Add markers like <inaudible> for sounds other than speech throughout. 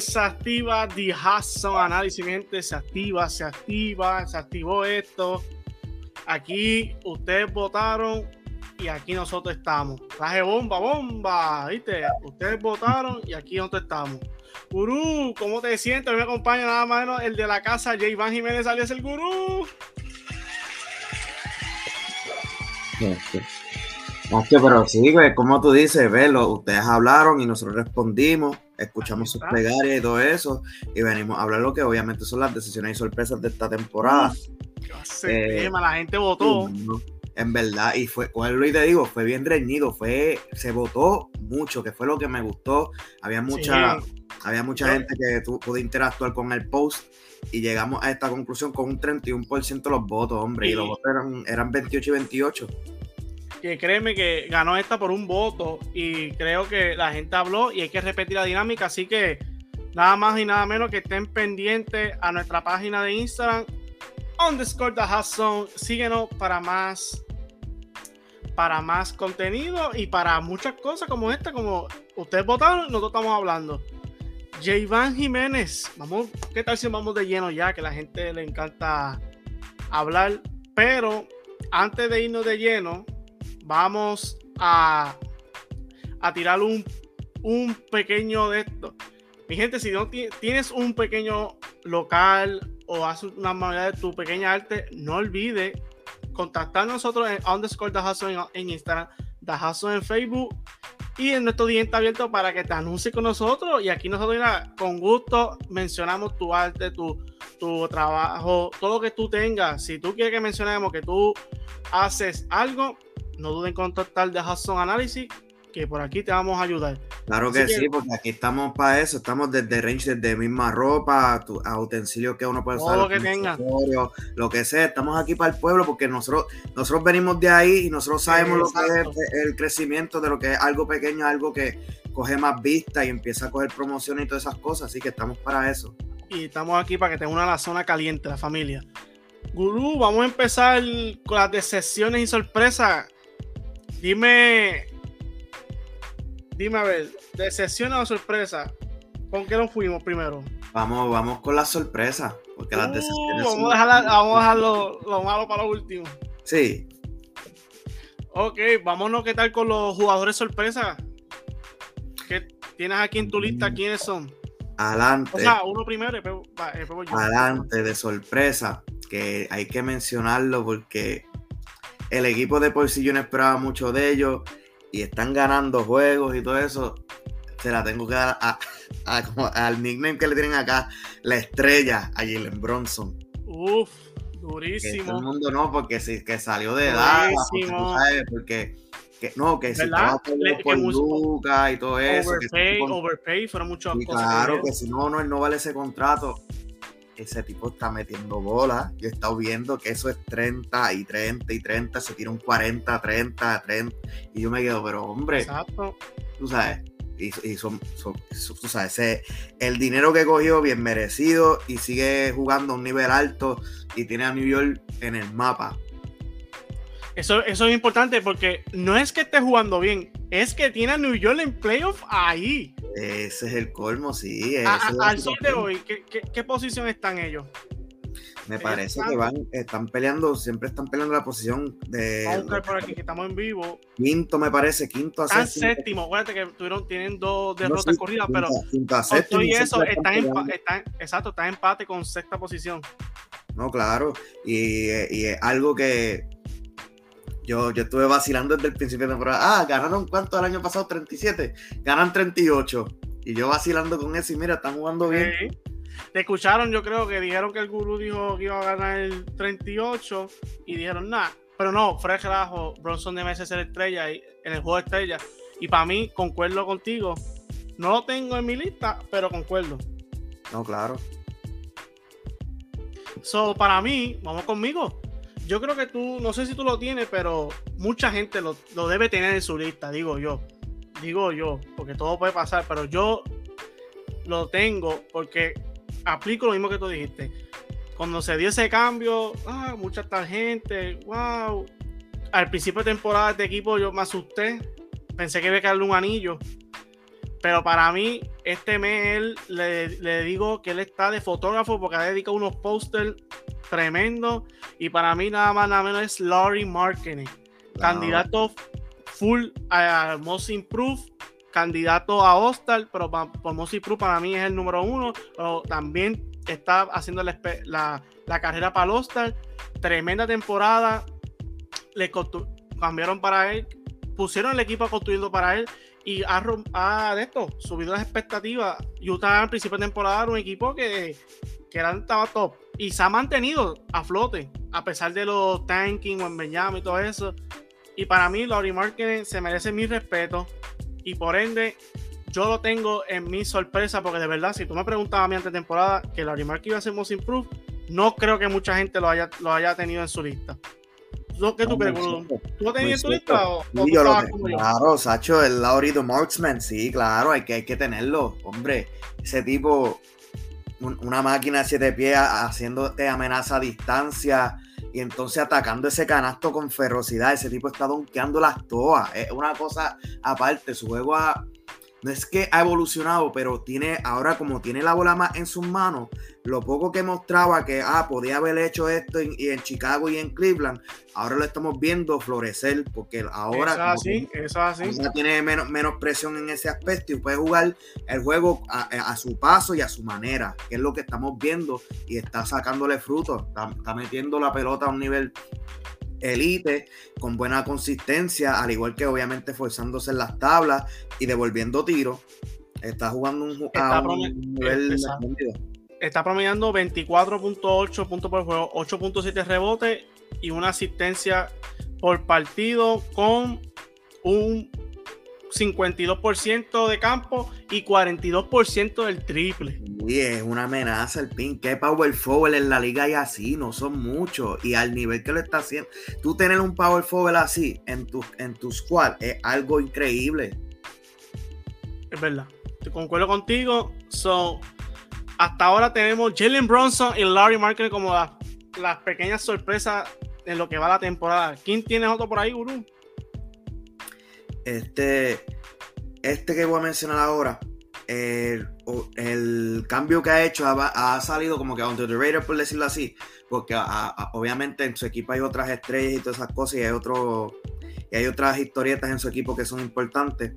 Se activa The Análisis, gente. Se activa, se activa, se activó esto. Aquí ustedes votaron y aquí nosotros estamos. Traje bomba, bomba, ¿viste? Ustedes votaron y aquí nosotros estamos. Gurú, ¿cómo te sientes? Me acompaña nada más el de la casa, J. Van Jiménez es el gurú. pero sí, güey, como tú dices, velo, ustedes hablaron y nosotros respondimos, escuchamos sus plegarias y todo eso, y venimos a hablar lo que obviamente son las decisiones y sorpresas de esta temporada. Eh, la gente votó. En verdad, y fue, con y te digo, fue bien reñido, fue, se votó mucho, que fue lo que me gustó. Había mucha, había mucha gente que pudo interactuar con el post y llegamos a esta conclusión con un 31% de los votos, hombre, y, los votos eran, eran 28 y 28 que créeme que ganó esta por un voto y creo que la gente habló y hay que repetir la dinámica, así que nada más y nada menos que estén pendientes a nuestra página de Instagram underscore the Hudson. Síguenos para más para más contenido y para muchas cosas como esta, como ustedes votaron, nosotros estamos hablando. J. Jiménez, vamos, ¿qué tal si vamos de lleno ya? Que a la gente le encanta hablar, pero antes de irnos de lleno, vamos a, a tirar un, un pequeño de esto. Mi gente, si no tienes un pequeño local o haces una manera de tu pequeña arte, no olvides contactar a nosotros en underscore en, en Instagram, Dajazo en Facebook y en nuestro diente abierto para que te anuncies con nosotros. Y aquí nosotros, con gusto, mencionamos tu arte, tu, tu trabajo, todo lo que tú tengas. Si tú quieres que mencionemos que tú haces algo, no duden en contactar de Hudson Analysis que por aquí te vamos a ayudar. Claro que, sí, porque aquí estamos para eso, estamos desde range, desde misma ropa, a, utensilios que uno puede usar. Lo que tenga. Lo que sea, estamos aquí para el pueblo porque nosotros, nosotros venimos de ahí y nosotros sabemos lo que es el crecimiento de lo que es algo pequeño, algo que coge más vista y empieza a coger promoción y todas esas cosas, así que estamos para eso. Y estamos aquí para que tenga una la zona caliente, la familia. Gurú, vamos a empezar con las decepciones y sorpresas. Dime, dime a ver, ¿decepción o sorpresa? ¿Con qué nos fuimos primero? Vamos, vamos con la sorpresa, porque las uh, decepciones vamos, a dejar, vamos a dejar lo, malo para lo último. Sí. Ok, vámonos, ¿qué tal con los jugadores sorpresa? ¿Qué tienes aquí en tu lista? ¿Quiénes son? Adelante. O sea, uno primero y Adelante, de sorpresa, que hay que mencionarlo porque el equipo de por sí yo no esperaba mucho de ellos y están ganando juegos y todo eso. Se la tengo que dar a, al nickname que le tienen acá, la estrella, a Jalen Bronson. Uf, durísimo. todo el mundo no, porque sí, que salió de edad, porque, que, no, que si estaba por, por Lucas y todo eso. Overpay, overpay, fueron muchas cosas. Claro, que si no, no, él no vale ese contrato ese tipo está metiendo bola. Yo he estado viendo que eso es 30 y 30 y 30, se tira un 40, 30, 30. Y yo me quedo, pero hombre, Exacto. tú sabes, y, son, tú sabes, el dinero que cogió bien merecido y sigue jugando a un nivel alto y tiene a New York en el mapa. Eso, eso es importante porque no es que esté jugando bien, es que tiene a New York en playoff ahí. Ese es el colmo, sí. al sol de hoy, ¿qué, posición están ellos? Me parece que van, están peleando, siempre están peleando la posición de. Vamos a por aquí, que estamos en vivo. Quinto, me parece, quinto a están séptimo. séptimo. Acuérdate que tuvieron, tienen dos derrotas corridas, pero. Quinto a séptimo, y eso, están, en, están, exacto, están en empate con sexta posición. No, claro. Y, y es algo que yo, yo estuve vacilando desde el principio de temporada. Ah, ganaron cuánto el año pasado? 37. Ganan 38. Y yo vacilando con eso y mira, están jugando bien. Te escucharon, yo creo que dijeron que el gurú dijo que iba a ganar el 38 y dijeron nada. Pero no, Fred Rajo, Bronson debe ser estrella y, en el juego de estrella. Y para mí, concuerdo contigo. No lo tengo en mi lista, pero concuerdo. No, claro. So, para mí, vamos conmigo yo creo que tú, no sé si tú lo tienes, pero mucha gente lo, debe tener en su lista, digo yo. Digo yo, porque todo puede pasar, pero yo lo tengo porque aplico lo mismo que tú dijiste. Cuando se dio ese cambio, ah, mucha gente, wow. Al principio de temporada este equipo yo me asusté, pensé que iba a caerle un anillo, pero para mí este mes él, le, digo que él está de fotógrafo porque ha dedicado unos pósters tremendos. Y para mí nada más nada menos es Laurie Marketing. Candidato full a Most Improved, candidato a Hostal, pero por Most Improved para mí es el número uno. Pero también está haciendo la, carrera para el Hostal. Tremenda temporada. Le cambiaron para él. Pusieron el equipo construyendo para él y ha, de esto, subido las expectativas. Utah al principio de temporada era un equipo que, que era, estaba top y se ha mantenido a flote, a pesar de los tanking, o y todo eso. Y para mí, Laurie Marketing se merece mi respeto y por ende, yo lo tengo en mi sorpresa porque de verdad, si tú me preguntabas a mí antes de temporada que Laurie Marketing iba a ser Most Improved, no creo que mucha gente lo haya, lo haya tenido en su lista. ¿Qué tú crees, ¿Tú lo tenías en tu lista o, yo lo Claro, Sacho, el Laurito Marksman, sí, claro, hay que, hay que tenerlo. Hombre, ese tipo, una máquina de siete pies haciéndote amenaza a distancia y entonces atacando ese canasto con ferocidad. Ese tipo está donkeando las toas. Es una cosa aparte, su juego ha no es que ha evolucionado, pero tiene ahora como tiene la bola más en sus manos, lo poco que mostraba que ah, podía haber hecho esto en, y en Chicago y en Cleveland, ahora lo estamos viendo florecer, porque ahora eso así, tiene menos, menos, presión en ese aspecto y puede jugar el juego a, su paso y a su manera, que es lo que estamos viendo y está sacándole frutos, está metiendo la pelota a un nivel elite, con buena consistencia, al igual que obviamente forzándose en las tablas y devolviendo tiros. Está jugando un, está, nivel está promediando 24.8 puntos por juego, 8.7 rebotes y una asistencia por partido con un 52% de campo y 42% del triple. Y es una amenaza el pin. ¿Qué power forward en la liga hay así? No son muchos. Y al nivel que lo está haciendo, tú tener un power forward así en tu, en tu squad es algo increíble. Es verdad. Te concuerdo contigo. So, hasta ahora tenemos Jalen Bronson y Larry Marker como las, pequeñas sorpresas en lo que va la temporada. ¿Quién tienes otro por ahí, Guru? Este, este que voy a mencionar ahora, el, cambio que ha hecho ha, salido como que under the radar, por decirlo así, porque obviamente en su equipo hay otras estrellas y todas esas cosas y hay, otro, y hay otras historietas en su equipo que son importantes.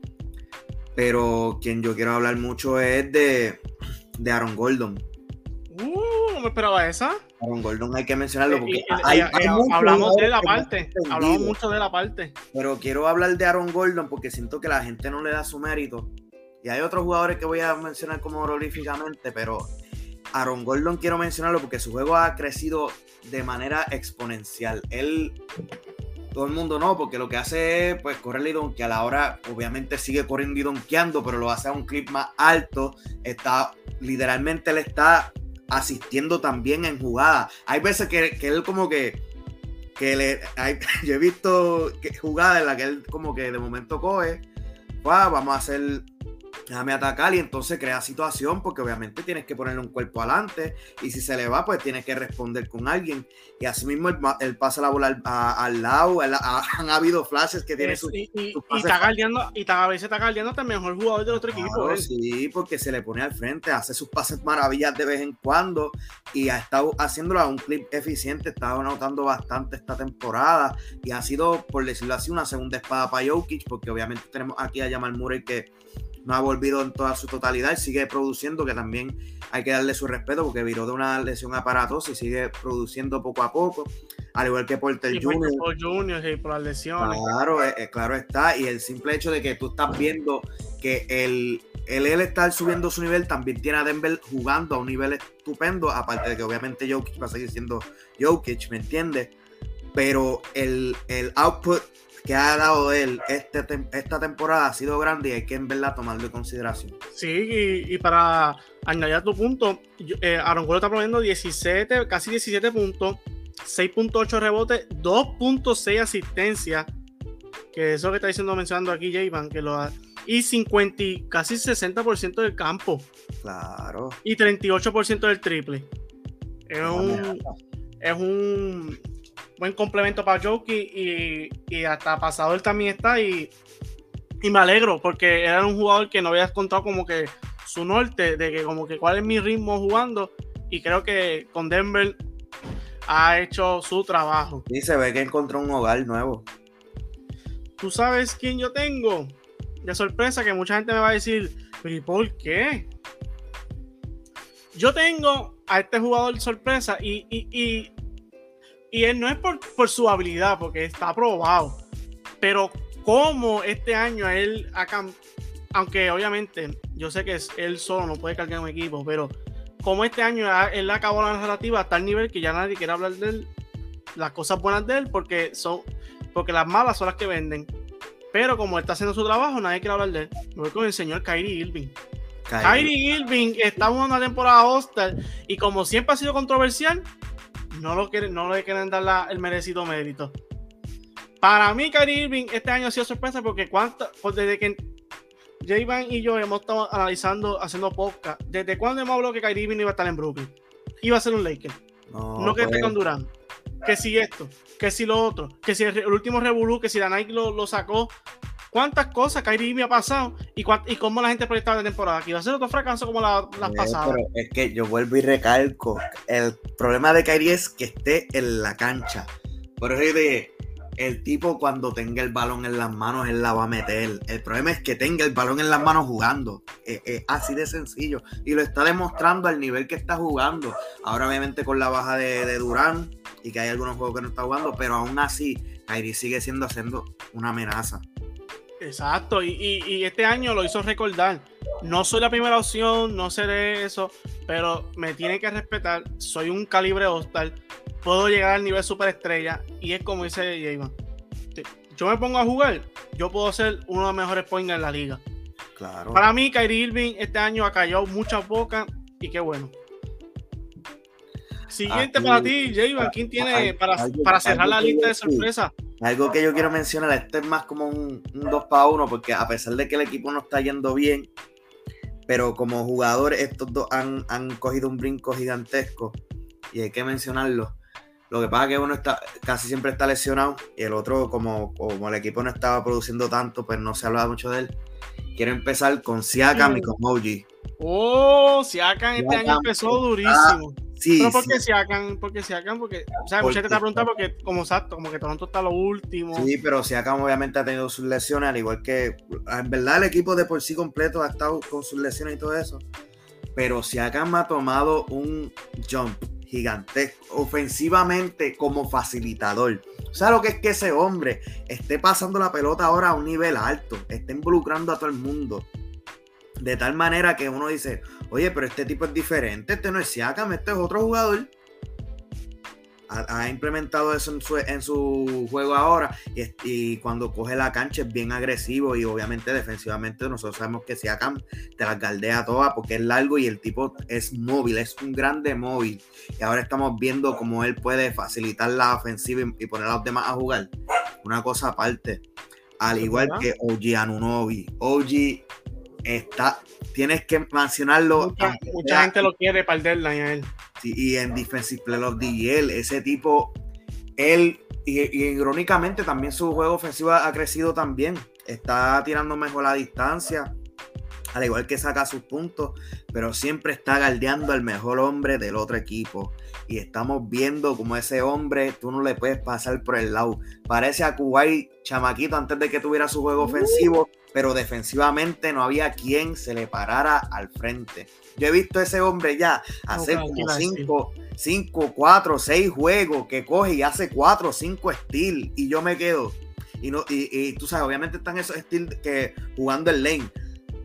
Pero quien yo quiero hablar mucho es de, de Aaron Gordon. Me esperaba esa. Aaron Gordon hay que mencionarlo porque hablamos de la parte, hablamos mucho de la parte. Pero quiero hablar de Aaron Gordon porque siento que la gente no le da su mérito. Y hay otros jugadores que voy a mencionar como honoríficamente, pero Aaron Gordon quiero mencionarlo porque su juego ha crecido de manera exponencial. Él, todo el mundo no, porque lo que hace es pues correr y donkear. Ahora obviamente sigue corriendo y donkeando, pero lo hace a un clip más alto. Está, literalmente él está asistiendo también en jugadas. Hay veces que, él como que, que le, <laughs> yo he visto jugadas en las que él como que de momento coge, vamos a hacer déjame atacar y entonces crea situación porque obviamente tienes que ponerle un cuerpo adelante y si se le va pues tienes que responder con alguien. Y así mismo él, pasa la bola al, lado <laughs> han habido flashes que tiene su, y, y, está galdeando y a veces está galdeando hasta el mejor jugador del otro equipo sí porque se le pone al frente hace sus pases maravillas de vez en cuando y ha estado haciéndolo a un clip eficiente está anotando bastante esta temporada y ha sido por decirlo así una segunda espada para Jokic porque obviamente tenemos aquí a Jamal Murray que no ha volvido en toda su totalidad, sigue produciendo, que también hay que darle su respeto porque viró de una lesión aparatosa y sigue produciendo poco a poco, al igual que Porter Jr. Por Junior, y por las lesiones. Claro, eh, eh, claro está, y el simple hecho de que tú estás viendo que el, el él estar subiendo su nivel también tiene a Denver jugando a un nivel estupendo, aparte de que obviamente Jokic va a seguir siendo Jokic, ¿me entiendes? Pero el, el output que ha dado él este, esta temporada ha sido grande y hay que en verdad tomarlo en consideración. Sí, y, para añadir a tu punto, eh, Aaron Gordon está poniendo 17, casi 17 puntos, 6.8 rebotes, 2.6 asistencias, que eso que está diciendo, mencionando aquí J-Van, que lo ha, y 50, casi 60% del campo. Claro. Y 38% del triple. Es un, es un buen complemento para Joki y, hasta pasador también está y, y, me alegro porque era un jugador que no había contado como que su norte de que como que cuál es mi ritmo jugando y creo que con Denver ha hecho su trabajo. Y se ve que encontró un hogar nuevo. ¿Tú sabes quién yo tengo? De sorpresa que mucha gente me va a decir, ¿y por qué? Yo tengo a este jugador sorpresa y, y, y, él no es por, por, su habilidad, porque está aprobado, pero como este año él ha aunque obviamente yo sé que él solo no puede cargar un equipo, pero como este año él acabó la narrativa a tal nivel que ya nadie quiere hablar de él, las cosas buenas de él, porque son porque las malas son las que venden. Pero como él está haciendo su trabajo, nadie quiere hablar de él. Me voy con el señor Kyrie Irving. Kyrie, Irving está jugando una temporada hostal y como siempre ha sido controversial, no, lo quieren, no le quieren dar el merecido mérito. Para mí, Kyrie Irving este año ha sido sorpresa porque cuánto, pues desde que J-Van y yo hemos estado analizando, haciendo podcast, ¿desde cuándo hemos hablado que Kyrie Irving iba a estar en Brooklyn? Iba a ser un Laker. No, que esté pues. con Durant. Que si esto, que si lo otro, que si el, último Revolu, que si la Nike lo, lo sacó cuántas cosas Kyrie me ha pasado y, y cómo la gente proyectaba de temporada. Que iba a ser otro fracaso como las pasadas. Pero es que yo vuelvo y recalco. El problema de Kyrie es que esté en la cancha. Por eso de el tipo cuando tenga el balón en las manos, él la va a meter. El problema es que tenga el balón en las manos jugando. Es, así de sencillo. Y lo está demostrando al nivel que está jugando. Ahora obviamente con la baja de, de Durán y que hay algunos juegos que no está jugando, pero aún así Kyrie sigue siendo haciendo una amenaza. Exacto, y, este año lo hizo recordar. No soy la primera opción, no seré eso, pero me tiene que respetar. Soy un calibre hostal, puedo llegar al nivel superestrella y es como dice Jason. Yo me pongo a jugar, yo puedo ser uno de los mejores points en la liga. Claro. Para mí, Kyrie Irving este año ha callado muchas bocas y qué bueno. Siguiente para ti, Jason, ¿quién tiene para, para cerrar la lista de sorpresas? Algo que yo quiero mencionar, este es más como un, 2 para 1, porque a pesar de que el equipo no está yendo bien, pero como jugadores estos dos han, cogido un brinco gigantesco y hay que mencionarlo. Lo que pasa es que uno está, casi siempre está lesionado y el otro, como, como el equipo no estaba produciendo tanto, pues no se hablaba mucho de él. Quiero empezar con Siakam y con Moji. Oh, Siakam este año empezó durísimo. Sí, Pero porque se hagan, porque se hagan, porque, o sea, mucha gente te pregunta porque, como exacto, como que Toronto está lo último. Sí, pero Siakam obviamente ha tenido sus lesiones, al igual que, en verdad, el equipo de por sí completo ha estado con sus lesiones y todo eso. Pero Siakam ha tomado un jump gigantesco, ofensivamente como facilitador. O sea, lo que es que ese hombre esté pasando la pelota ahora a un nivel alto, esté involucrando a todo el mundo. De tal manera que uno dice, oye, pero este tipo es diferente, este no es Siakam, este es otro jugador. Ha, implementado eso en su, juego ahora y, cuando coge la cancha es bien agresivo y obviamente defensivamente nosotros sabemos que Siakam te las galdea todas porque es largo y el tipo es móvil, es un grande móvil y ahora estamos viendo cómo él puede facilitar la ofensiva y, poner a los demás a jugar. Una cosa aparte, al igual que OG Anunobi, OG está, tienes que mencionarlo. Mucha, gente lo quiere para el a él. y en Defensive Player of the ese tipo, él, y, irónicamente también su juego ofensivo ha crecido también. Está tirando mejor la distancia, al igual que saca sus puntos, pero siempre está galdeando al mejor hombre del otro equipo. Y estamos viendo como ese hombre, tú no le puedes pasar por el lado. Parece a Kuwait chamaquito antes de que tuviera su juego ofensivo pero defensivamente no había quien se le parara al frente. Yo he visto a ese hombre ya hacer como 5, 5, 4, 6 juegos que coge y hace 4 o 5 steals y yo me quedo. Y, no, y, tú sabes, obviamente están esos steals que jugando el lane,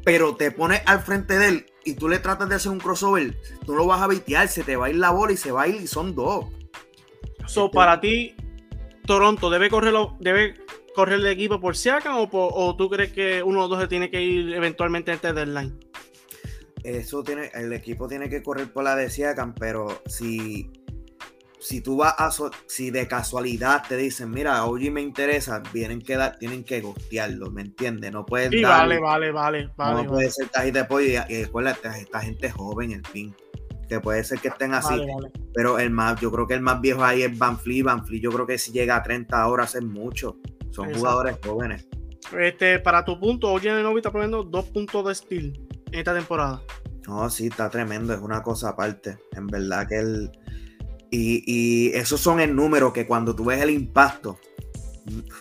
pero te pones al frente de él y tú le tratas de hacer un crossover, tú lo vas a vitear, se te va a ir la bola y se va a ir y son dos. So, este para ti, Toronto debe correrlo, debe correr el equipo por Siakam o, o tú crees que uno o dos se tiene que ir eventualmente este deadline? Eso tiene, el equipo tiene que correr por la de Siakam, pero si, si tú vas a, si de casualidad te dicen, mira, OG me interesa, vienen que dar, tienen que gostearlo, ¿me entiendes? No pueden sí, vale, vale, vale, vale. No puede ser tajita de pollo y, después esta gente joven, en fin que puede ser que estén así. Pero el más, yo creo que el más viejo ahí es Van Fleet. Van Fleet yo creo que si llega a 30 horas es mucho. Son jugadores jóvenes. Este, para tu punto, Oye Novi está poniendo dos puntos de steel. en esta temporada. No, sí, está tremendo, es una cosa aparte. En verdad que él. Y, y esos son el número que cuando tú ves el impacto,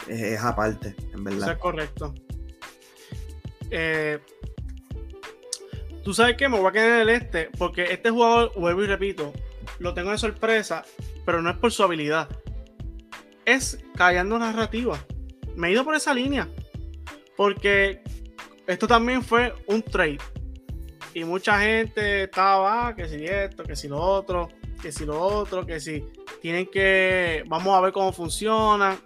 es, aparte, en verdad. Eso es correcto. Eh, tú sabes que me voy a quedar en el este, porque este jugador, vuelvo y repito, lo tengo de sorpresa, pero no es por su habilidad. Es callando narrativa. Me he ido por esa línea. Porque esto también fue un trade. Y mucha gente estaba, ah, que si esto, que si lo otro, que si lo otro, que si tienen que, vamos a ver cómo funciona.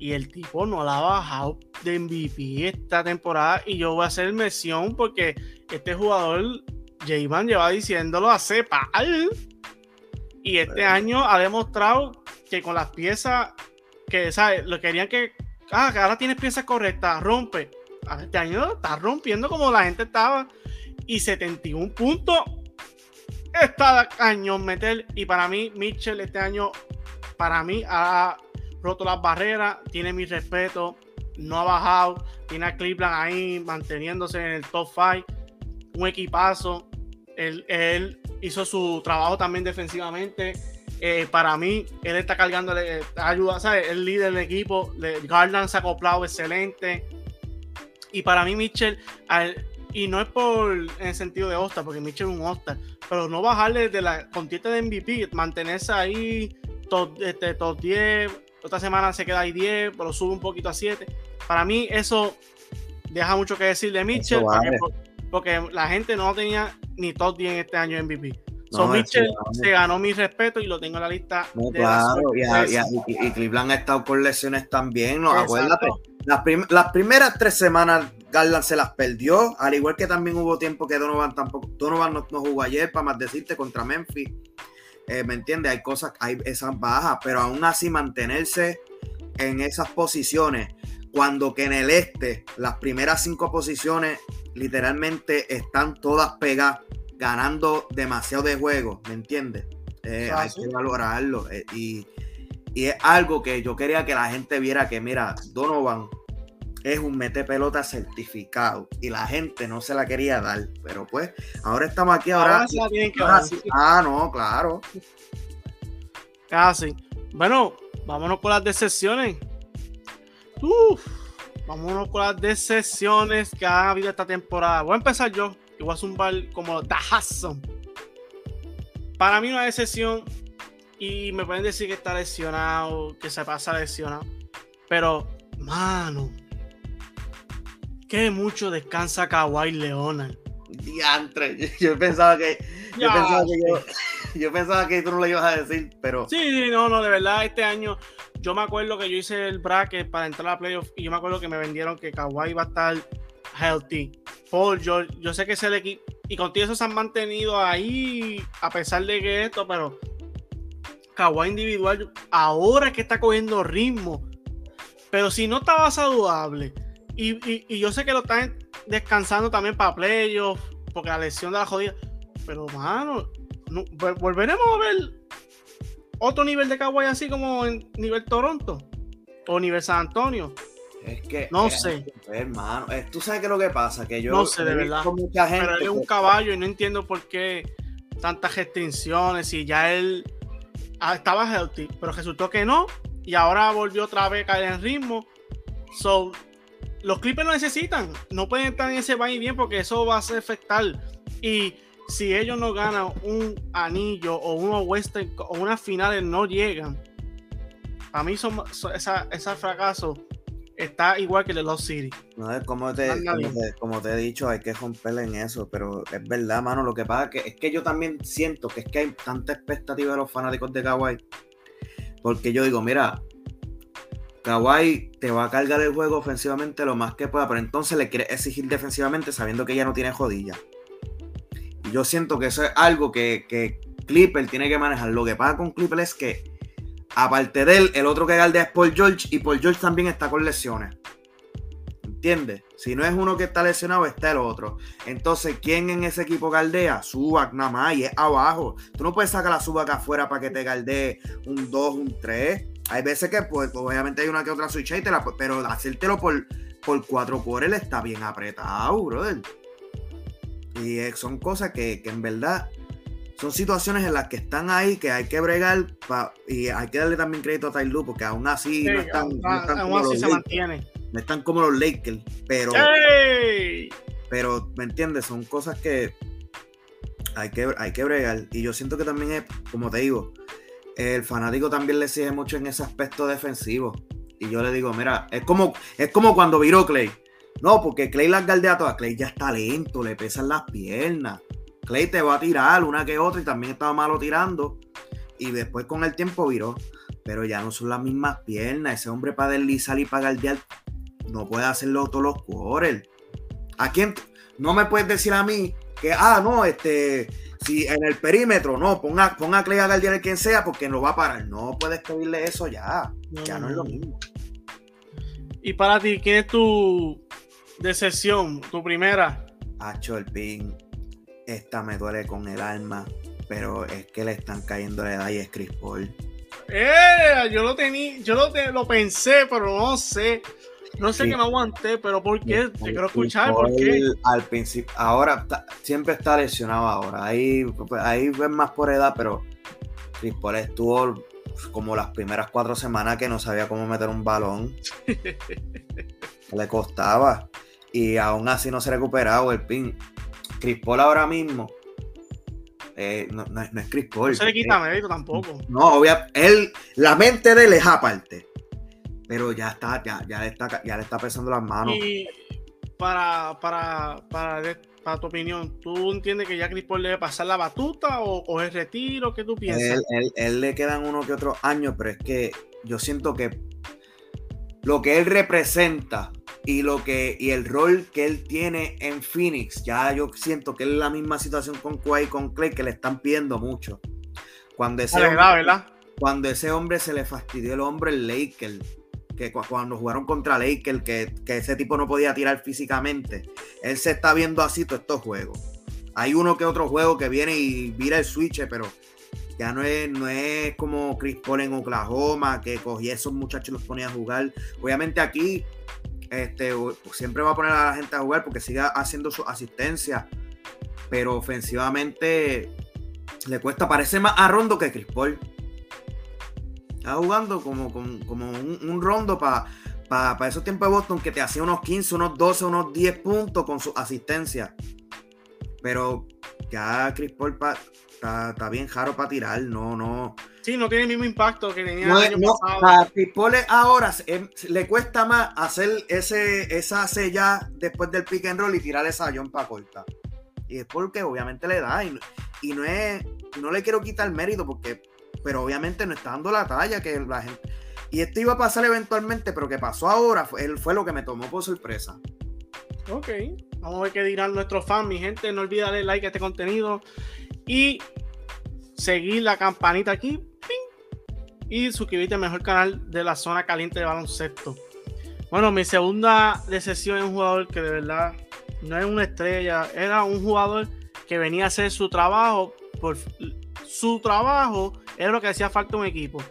Y el tipo no la ha bajado de MVP esta temporada. Y yo voy a hacer mención porque este jugador, J-Man, lleva diciéndolo hace pal. Y este año ha demostrado que con las piezas que, ¿sabes? Lo querían que, ah, ahora tienes piezas correctas, rompe. Este año está rompiendo como la gente estaba. Y 71 puntos. Está cañón meter. Y para mí, Mitchell este año, para mí, ha roto las barreras, tiene mi respeto, no ha bajado, tiene a Cleveland ahí manteniéndose en el top 5, un equipazo, él, hizo su trabajo también defensivamente. Eh, para mí, él está cargando, ayuda, ¿sabes? El líder del equipo, Garland se ha acoplado excelente. Y para mí, Mitchell, y no es por en el sentido de Ostar, porque Mitchell es un Ostar, pero no bajarle de la contienda de MVP, mantenerse ahí top, este, top 10, otra semana se queda ahí 10, pero sube un poquito a 7. Para mí eso deja mucho que decir de Mitchell, porque, la gente no tenía ni top 10 este año en MVP. So Mitchell se ganó mi respeto y lo tengo en la lista. claro, y, Cleveland ha estado con lesiones también, ¿no? Acuérdate, las, las, primeras tres semanas Garland se las perdió, al igual que también hubo tiempo que Donovan tampoco, Donovan no, no jugó ayer, para más decirte, contra Memphis. Eh, ¿me entiendes? Hay cosas, hay esas bajas, pero aún así mantenerse en esas posiciones, cuando que en el este las primeras cinco posiciones literalmente están todas pegadas, ganando demasiado de juego, ¿me entiendes? Eh, hay que valorarlo. Eh, y, y es algo que yo quería que la gente viera que, mira, Donovan es un mete pelota certificado y la gente no se la quería dar. Pero pues, ahora estamos aquí. Ahora, Ah, no, claro. Casi. Bueno, vámonos con las decepciones. Uf, vámonos con las decepciones que ha habido esta temporada. Voy a empezar yo y voy a zumbar como Dahasson. Para mí una decepción y me pueden decir que está lesionado, que se pasa lesionado. Pero, mano, que mucho descansa Kawhi Leonard. Diantre, <laughs> yo pensaba que. Yo pensaba que, <laughs> yo, pensaba que tú no lo ibas a decir, pero. Sí, sí, no, no, de verdad, este año. Yo me acuerdo que yo hice el bracket para entrar a playoff y yo me acuerdo que me vendieron que Kawhi iba a estar healthy. Paul George, yo sé que es el equipo. Y contigo eso se han mantenido ahí, a pesar de que esto, pero Kawhi individual ahora que está cogiendo ritmo. Pero si no estaba saludable, y, yo sé que lo están descansando también para playoffs, porque la lesión de la jodida. Pero, mano, volveremos a ver otro nivel de Kawhi así como en nivel Toronto o nivel San Antonio. Es que no sé. Hermano, tú sabes qué es lo que pasa, que yo no sé de verdad. Mucha gente pero él es un caballo y no entiendo por qué tantas restricciones y ya él ah, estaba healthy, pero resultó que no y ahora volvió otra vez a caer en ritmo. So, los Clippers lo necesitan. No pueden estar en ese valle bien porque eso va a ser afectar. Y si ellos no ganan un anillo o unos Western o unas finales no llegan, a mí son, esa, fracaso está igual que el de Lost City. No, es como te, como te, he dicho, hay que romper en eso, pero es verdad, mano. Lo que pasa es que, es que yo también siento que es que hay tanta expectativa de los fanáticos de Kawhi. Porque yo digo, mira, Kawhi te va a cargar el juego ofensivamente lo más que pueda, pero entonces le quiere exigir defensivamente sabiendo que ya no tiene jodilla. Y yo siento que eso es algo que, que Clipper tiene que manejar. Lo que pasa con Clipper es que, aparte de él, el otro que galdea es Paul George y Paul George también está con lesiones. ¿Entiendes? Si no es uno que está lesionado, está el otro. Entonces, ¿quién en ese equipo galdea? Subac nada más y es abajo. Tú no puedes sacar la Subac afuera para que te galdee un 2, un 3. Hay veces que, pues, obviamente hay una que otra switch la, pero hacértelo por, por cuatro él está bien apretado, brother. Y eh, son cosas que, en verdad son situaciones en las que están ahí, que hay que bregar y hay que darle también crédito a Tyloo, porque aún así no están, como los. No están como los Lakers, pero, pero, ¿me entiendes? Son cosas que hay que, hay que bregar. Y yo siento que también es, como te digo, el fanático también le sigue mucho en ese aspecto defensivo. Y yo le digo, mira, es como, es como cuando viró Clay. No, porque Clay las galdea todas. Clay ya está lento, le pesan las piernas. Clay te va a tirar una que otra y también estaba malo tirando. Y después con el tiempo viró. Pero ya no son las mismas piernas. Ese hombre para deslizar y para galdear no puede hacerlo todos los quarters. ¿A quién? No me puedes decir a mí que, ah, no, este, si en el perímetro, no, ponga, ponga a Clay a galdear quien sea porque no va a parar. No puedes pedirle eso ya. ya no es lo mismo. Y para ti, ¿quién es tu decepción? ¿Tu primera? Hacho el pin. Esta me duele con el alma, pero es que le están cayendo la edad y es Chris Paul. Eh, yo lo tenía, yo lo, lo pensé, pero no sé. No sé qué me aguanté, pero ¿por qué? Te quiero escuchar, ¿por qué? Al principio, ahora siempre está lesionado ahora. Ahí, ahí ven más por edad, pero Chris Paul estuvo como las primeras cuatro semanas que no sabía cómo meter un balón. <laughs> Le costaba. Y aún así no se ha recuperado el pin. Chris Paul ahora mismo. Eh, no, es Chris Paul. No se le quita mérito tampoco. No, obviamente. Él, la mente de él es aparte. Pero ya está, ya, ya, le está, ya le está pesando las manos. Y para, para, para tu opinión, ¿tú entiendes que ya Chris Paul debe pasar la batuta o, el retiro? ¿Qué tú piensas? Él, él, le quedan uno que otros años, pero es que yo siento que lo que él representa y lo que y el rol que él tiene en Phoenix, ya yo siento que es la misma situación con Kawhi y con Clay que le están pidiendo mucho. Cuando ese, hombre, cuando ese hombre se le fastidió el hombre el Lakers que cuando jugaron contra Lakers, que, que ese tipo no podía tirar físicamente, él se está viendo así todos estos juegos. Hay uno que otro juego que viene y vira el switch, pero ya no es, no es como Chris Paul en Oklahoma, que cogía esos muchachos y los ponía a jugar. Obviamente aquí este, siempre va a poner a la gente a jugar porque sigue haciendo su asistencia, pero ofensivamente le cuesta, parece más a Rondo que Chris Paul. Está jugando como, como, un, rondo para para esos tiempos de Boston que te hacía unos 15, unos 12, unos 10 puntos con su asistencia. Pero ya Chris Paul está, bien jaro para tirar, no, no. Sí, no tiene el mismo impacto que tenía el año pasado. A Chris Paul ahora le cuesta más hacer ese, esa sella después del pick and roll y tirar esa para corta. Y es porque obviamente le da. Y, y no es, no le quiero quitar mérito porque pero obviamente no está dando la talla que la gente. Y esto iba a pasar eventualmente, pero que pasó ahora fue, él fue lo que me tomó por sorpresa. Ok, vamos a ver qué dirán nuestros fans, mi gente. No olviden darle like a este contenido y seguir la campanita aquí y suscribirte al mejor canal de la zona caliente de baloncesto. Bueno, mi segunda decisión es un jugador que de verdad no es una estrella, era un jugador que venía a hacer su trabajo por su trabajo era lo que hacía falta un equipo.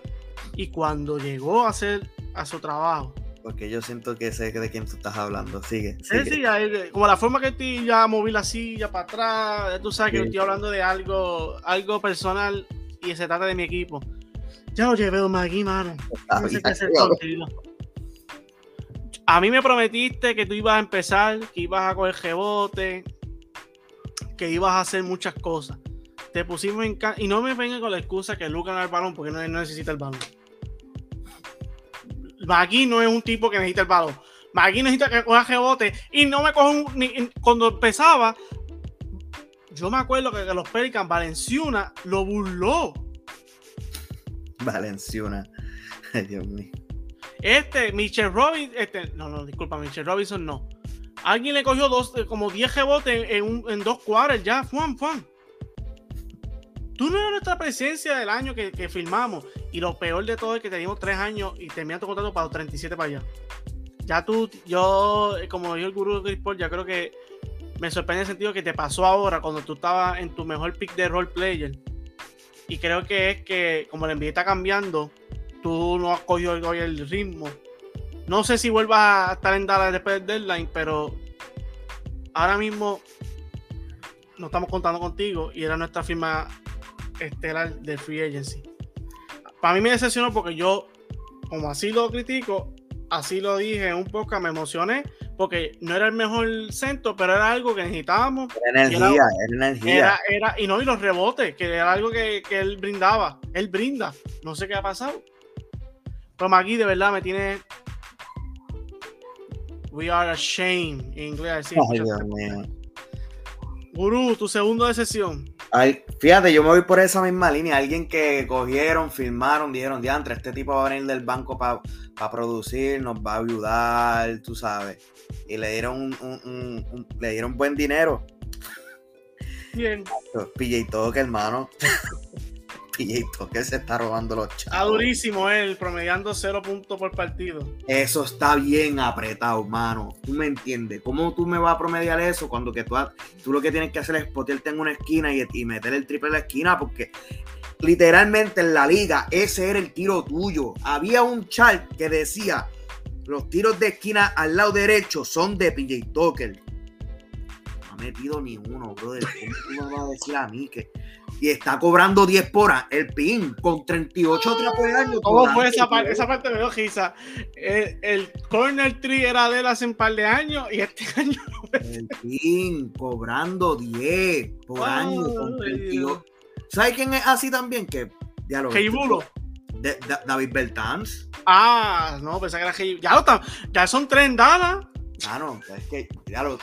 Y cuando llegó a hacer a su trabajo. Porque yo siento que sé de quién tú estás hablando. Sigue. Sí, sí, como la forma que estoy ya moví la silla para atrás. Tú sabes que estoy hablando de algo, algo personal y se trata de mi equipo. Ya lo llevé aquí, mano. No sé qué A mí me prometiste que tú ibas a empezar, que ibas a coger rebote, que ibas a hacer muchas cosas te pusimos en y no me venga con la excusa que Lucas el balón porque no, necesita el balón. Magui no es un tipo que necesita el balón. Magui necesita que coja rebote y no me coge un, cuando empezaba. Yo me acuerdo que, los Pelicans Valenciuna lo burló. Valenciuna. <laughs> Ay, Dios mío. Este, Michelle Robinson, este, no, no, disculpa, Michelle Robinson no. Alguien le cogió dos, como 10 rebotes en, en, dos cuadras ya, fuan, fuan. Tú no eres nuestra presencia del año que, que filmamos. Y lo peor de todo es que teníamos tres años y terminaste tu contrato para los 37 para allá. Ya tú, yo, como dijo el gurú de Chris ya creo que me sorprende el sentido que te pasó ahora cuando tú estabas en tu mejor pick de role player. Y creo que es que, como el NBA está cambiando, tú no has cogido hoy el ritmo. No sé si vuelvas a estar en Dallas después del deadline, pero ahora mismo no estamos contando contigo y era nuestra firma estelar de Free Agency. Para mí me decepcionó porque yo, como así lo critico, así lo dije un podcast, me emocioné porque no era el mejor centro, pero era algo que necesitábamos. Era energía, era, energía. Era, y no, y los rebotes, que era algo que, que, él brindaba. Él brinda. No sé qué ha pasado. Pero aquí de verdad me tiene. We are ashamed en inglés. Ay, Dios mío. Gurú, tu segundo de sesión. Ay, fíjate, yo me voy por esa misma línea. Alguien que cogieron, filmaron, dijeron, diantre, este tipo va a venir del banco para producir, nos va a ayudar, tú sabes. Y le dieron un, le dieron buen dinero. Bien. PJ Toque, hermano. <laughs> PJ Toque se está robando los chavos. Está durísimo él, promediando cero puntos por partido. Eso está bien apretado, mano. Tú me entiendes. ¿Cómo tú me vas a promediar eso cuando que tú, tú lo que tienes que hacer es potearte en una esquina y, y meter el triple en la esquina? Porque literalmente en la liga ese era el tiro tuyo. Había un chart que decía los tiros de esquina al lado derecho son de PJ Tucker. Metido ni uno, brother. ¿Cómo me va a decir a mí que y está cobrando 10 por el pin con 38 otras por año. ¿Cómo fue esa parte? Esa parte me dio gisa. El, corner tree era de él hace un par de años y este <laughs> año El pin cobrando 10 por año con 38. ¿Sabes quién es así también? Que ya lo Bulo. David Bertans. Ah, no, pensé que era. Ya, lo ya son tres dadas. Ah, no, es que ya lo.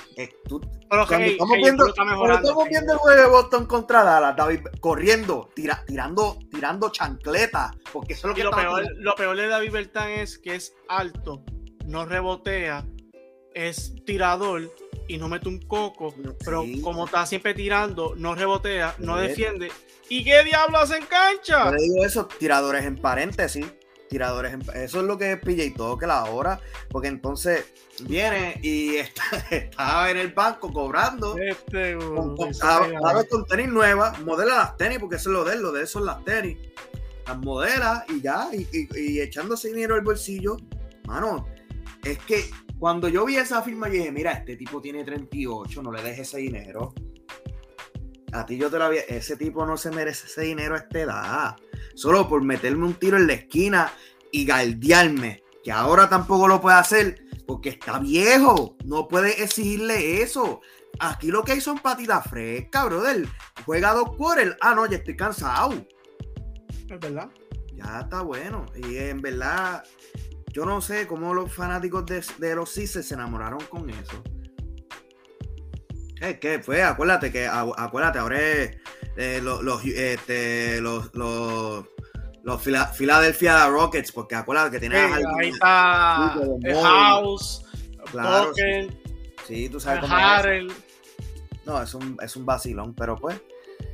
tú, Pero estamos, viendo, estamos viendo el juego de Boston contra Dallas, David corriendo, tira, tirando, tirando chancletas. Porque eso es lo que lo peor, lo peor de David Bertán es que es alto, no rebotea, es tirador y no mete un coco, pero como está siempre tirando, no rebotea, no defiende. ¿Y qué diablo hace en cancha? Yo le digo eso, tiradores en paréntesis, tiradores en Eso es lo que es PJ que la hora, porque entonces viene y está, <laughs> en el banco cobrando. Este, con, con, con tenis nuevas, modela las tenis, porque eso es lo de él, lo de eso son las tenis. Las modela y ya, y, y echándose dinero al bolsillo. Mano, es que cuando yo vi esa firma, yo dije, mira, este tipo tiene 38, no le dejes ese dinero. A ti yo te lo había... Ese tipo no se merece ese dinero a esta edad. Solo por meterme un tiro en la esquina y galdearme. Que ahora tampoco lo puede hacer porque está viejo. No puede exigirle eso. Aquí lo que hay son patitas frescas, brother. Juega dos quarters. Ah, no, ya estoy cansado. Es verdad. Ya está bueno. Y en verdad, yo no sé cómo los fanáticos de, los Sixers se enamoraron con eso. Es que fue, acuérdate que, acuérdate, ahora es, eh, los, este, los, los, los, Philadelphia Rockets, porque acuérdate que tiene ahí está el House, claro, sí. tú sabes cómo es. No, es un, es un vacilón, pero pues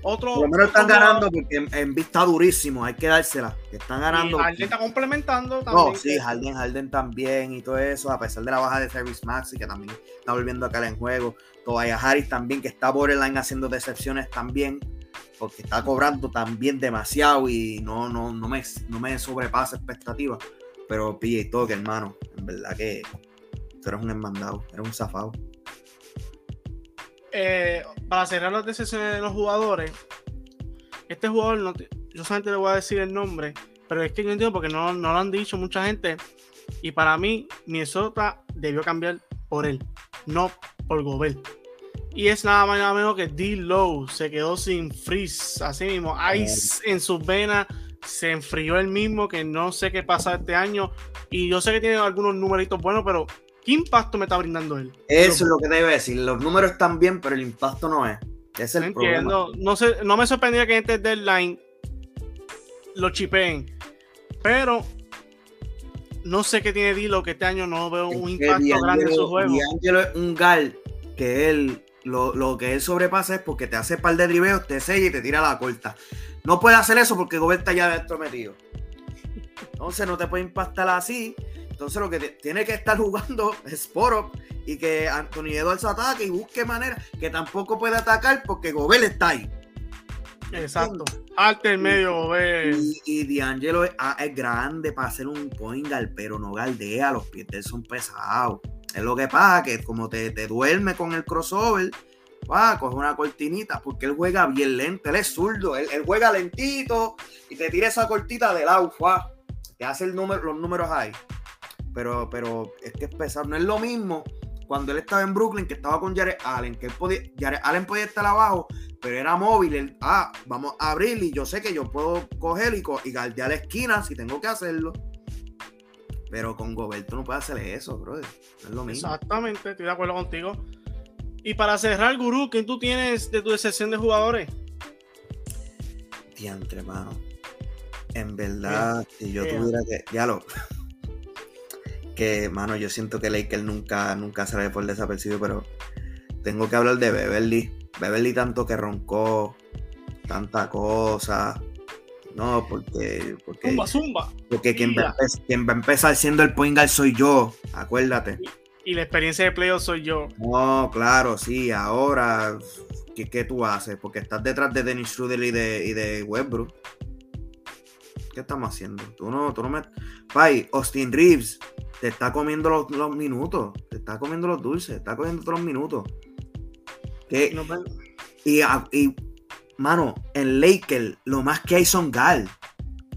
otro, Por lo menos están ganando porque en, vista durísimo, hay que dársela. Están ganando. Y Harden está complementando también. No, sí, Harden, Harden también y todo eso, a pesar de la baja de Service Max y que también está volviendo a caer en juego. Tobias Harris también, que está borderline haciendo decepciones también, porque está cobrando también demasiado y no, no, no, me, no me sobrepasa expectativas. Pero PJ Tucker, hermano, en verdad que tú eres un enmandado, eres un zafado. Eh, para cerrar las decisiones de los jugadores, este jugador, no, yo solamente le voy a decir el nombre, pero es que yo entiendo porque no, no lo han dicho mucha gente. Y para mí, Minnesota debió cambiar por él, no por Gobert. Y es nada más nada menos que D. Low se quedó sin freeze, así mismo, ice en sus venas, se enfrió el mismo, que no sé qué pasa este año. Y yo sé que tiene algunos numeritos buenos, pero ¿Qué impacto me está brindando él? Eso es lo que te iba a decir. Los números están bien, pero el impacto no es. es el problema. No, sé, no me sorprendía que en este deadline lo chipeen. Pero no sé qué tiene Dilo, que este año no veo un impacto grande en su juego. D'Angelo es un gal que él, lo, que él sobrepasa es porque te hace par de driveos, te sella y te tira la corta. No puede hacer eso porque Gobert está ya dentro metido. Entonces no te puede impactar así. Entonces lo que tiene que estar jugando <laughs> es Sporo y que Anthony Edwards ataque y busque manera que tampoco puede atacar porque Gobel está ahí. Exacto. Arte en medio, Gobel. Y, y D'Angelo ah, es, grande para hacer un point pero no galdea. Los pies de él son pesados. Es lo que pasa, que como te, te duerme con el crossover, va, coge una cortinita, porque él juega bien lento, él es zurdo, él, juega lentito y te tira esa cortita del agua, te hace el número, los números ahí. Pero, pero es que es pesado, no es lo mismo cuando él estaba en Brooklyn, que estaba con Jared Allen, que él podía, Jared Allen podía estar abajo, pero era móvil, ah, vamos a abrir y yo sé que yo puedo coger y, y a la esquina si tengo que hacerlo. Pero con Gobert tú no puedes hacerle eso, brother. es lo mismo. Exactamente, estoy de acuerdo contigo. Y para cerrar, Gurú, ¿qué tú tienes de tu sección de jugadores? Diantre, mano. En verdad, si yo tuviera que. Ya lo. Que, mano, yo siento que Laker nunca, nunca sale por desapercibido, pero tengo que hablar de Beverly. Beverly tanto que roncó, tanta cosa. No, porque. porque zumba, zumba. Porque quien va, a empezar siendo el point guard soy yo, acuérdate. Y, la experiencia de playoff soy yo. No, claro, sí, ahora. ¿qué, ¿Qué, tú haces? Porque estás detrás de Dennis Schroeder y de, y de Westbrook. ¿Qué estamos haciendo? Tú no, tú no me. Pai, Austin Reeves te está comiendo los, los, minutos. Te está comiendo los dulces. Te está comiendo todos los minutos. ¿Qué? y, y mano, en Laker lo más que hay son Gal.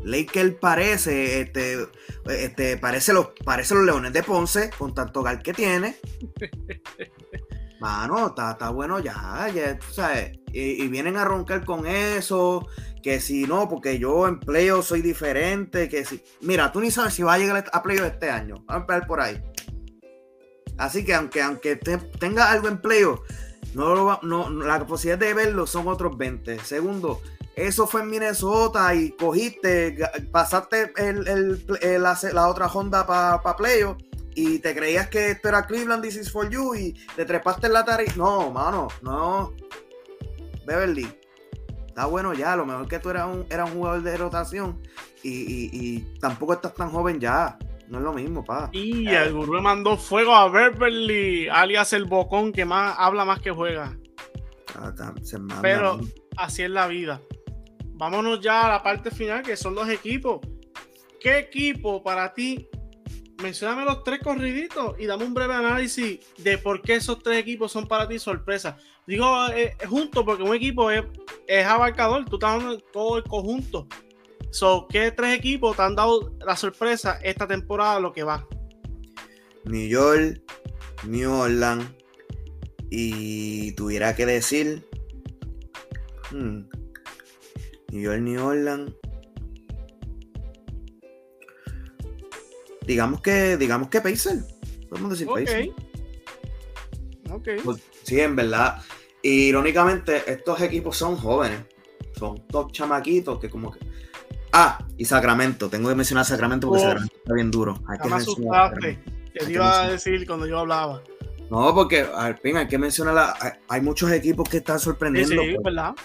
Laker parece, este, este, parece los, parece los Leones de Ponce con tanto Gal que tiene. <laughs> Mano, está, bueno ya, ya sabes. Y, vienen a roncar con eso, que si no, porque yo en playoff soy diferente, que si... Mira, tú ni sabes si va a llegar a playoff este año. Vamos a empezar por ahí. Así que aunque, aunque tenga algo en playoff, no, no, la posibilidad de verlo son otros 20. Segundo, eso fue en Minnesota y cogiste, pasaste el, la, otra Honda para pa y te creías que esto era Cleveland, this is for you y te trepaste en la tarifa. No, mano, no. Beverly, está bueno ya, lo mejor que tú eras un, un jugador de rotación y, y tampoco estás tan joven ya. No es lo mismo, pa. Y el gurú mandó fuego a Beverly, alias el bocón que más habla más que juega. Ah, Pero así es la vida. Vámonos ya a la parte final, que son los equipos. ¿Qué equipo para ti? Mencióname los tres corriditos y dame un breve análisis de por qué esos tres equipos son para ti sorpresa. Digo eh, juntos porque un equipo es, es abarcador, tú estás dando todo el conjunto. So, ¿qué tres equipos te han dado la sorpresa esta temporada lo que va? New York, New Orleans y tuviera que decir hmm, New York, New Orleans. Digamos que, digamos que Pacer. Podemos decir okay. Pues, sí, en verdad. Irónicamente, estos equipos son jóvenes. Son top chamaquitos que como que Ah, y Sacramento. Tengo que mencionar Sacramento porque Sacramento está bien duro. Hay que asustaste. te iba a decir cuando yo hablaba. No, porque al fin hay que mencionar. hay muchos equipos que están sorprendiendo. Sí, pues. ¿verdad?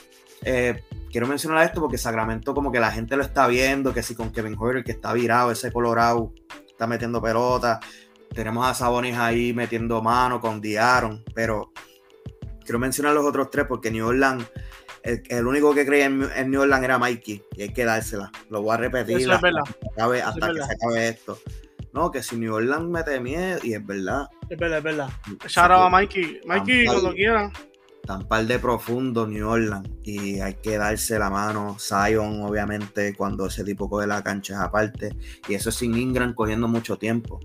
Eh, quiero mencionar esto porque Sacramento, como que la gente lo está viendo. Que si con Kevin Hoyer, que está virado, ese Colorado, está metiendo pelota. Tenemos a Sabonis ahí metiendo mano con Diaron. Pero quiero mencionar los otros tres porque New Orleans el, único que creía en, New Orleans era Mikey y hay que dársela. Lo voy a repetir hasta, que, se acabe, esto. No, que si New Orleans mete miedo, y es verdad. Es verdad, es verdad. Shout a Mikey. Mikey, cuando quiera. Tan par de profundo New Orleans y hay que darse la mano. Zion, obviamente, cuando ese tipo coge la cancha es aparte. Y eso sin Ingram cogiendo mucho tiempo.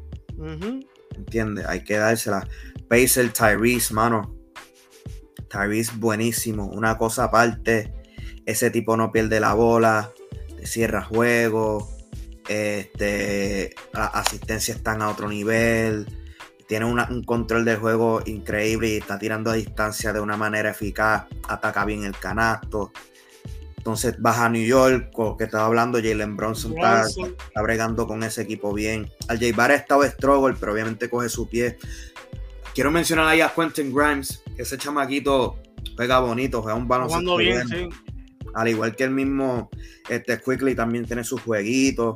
¿Entiendes? Hay que dársela. Pacer, Tyrese, mano Tyrese buenísimo, una cosa aparte, ese tipo no pierde la bola, cierra juego, este, las asistencias están a otro nivel, tiene un control del juego increíble y está tirando a distancia de una manera eficaz, ataca bien el canasto. Entonces baja a New York, que estaba hablando, Jalen Bronson, Está, bregando con ese equipo bien. Al J Bar ha estado struggle, pero obviamente coge su pie. Quiero mencionar ahí a Quentin Grimes, que ese chamaquito pega bonito, juega un baloncesto bien, sí. Al igual que el mismo este Quickly también tiene sus jueguitos.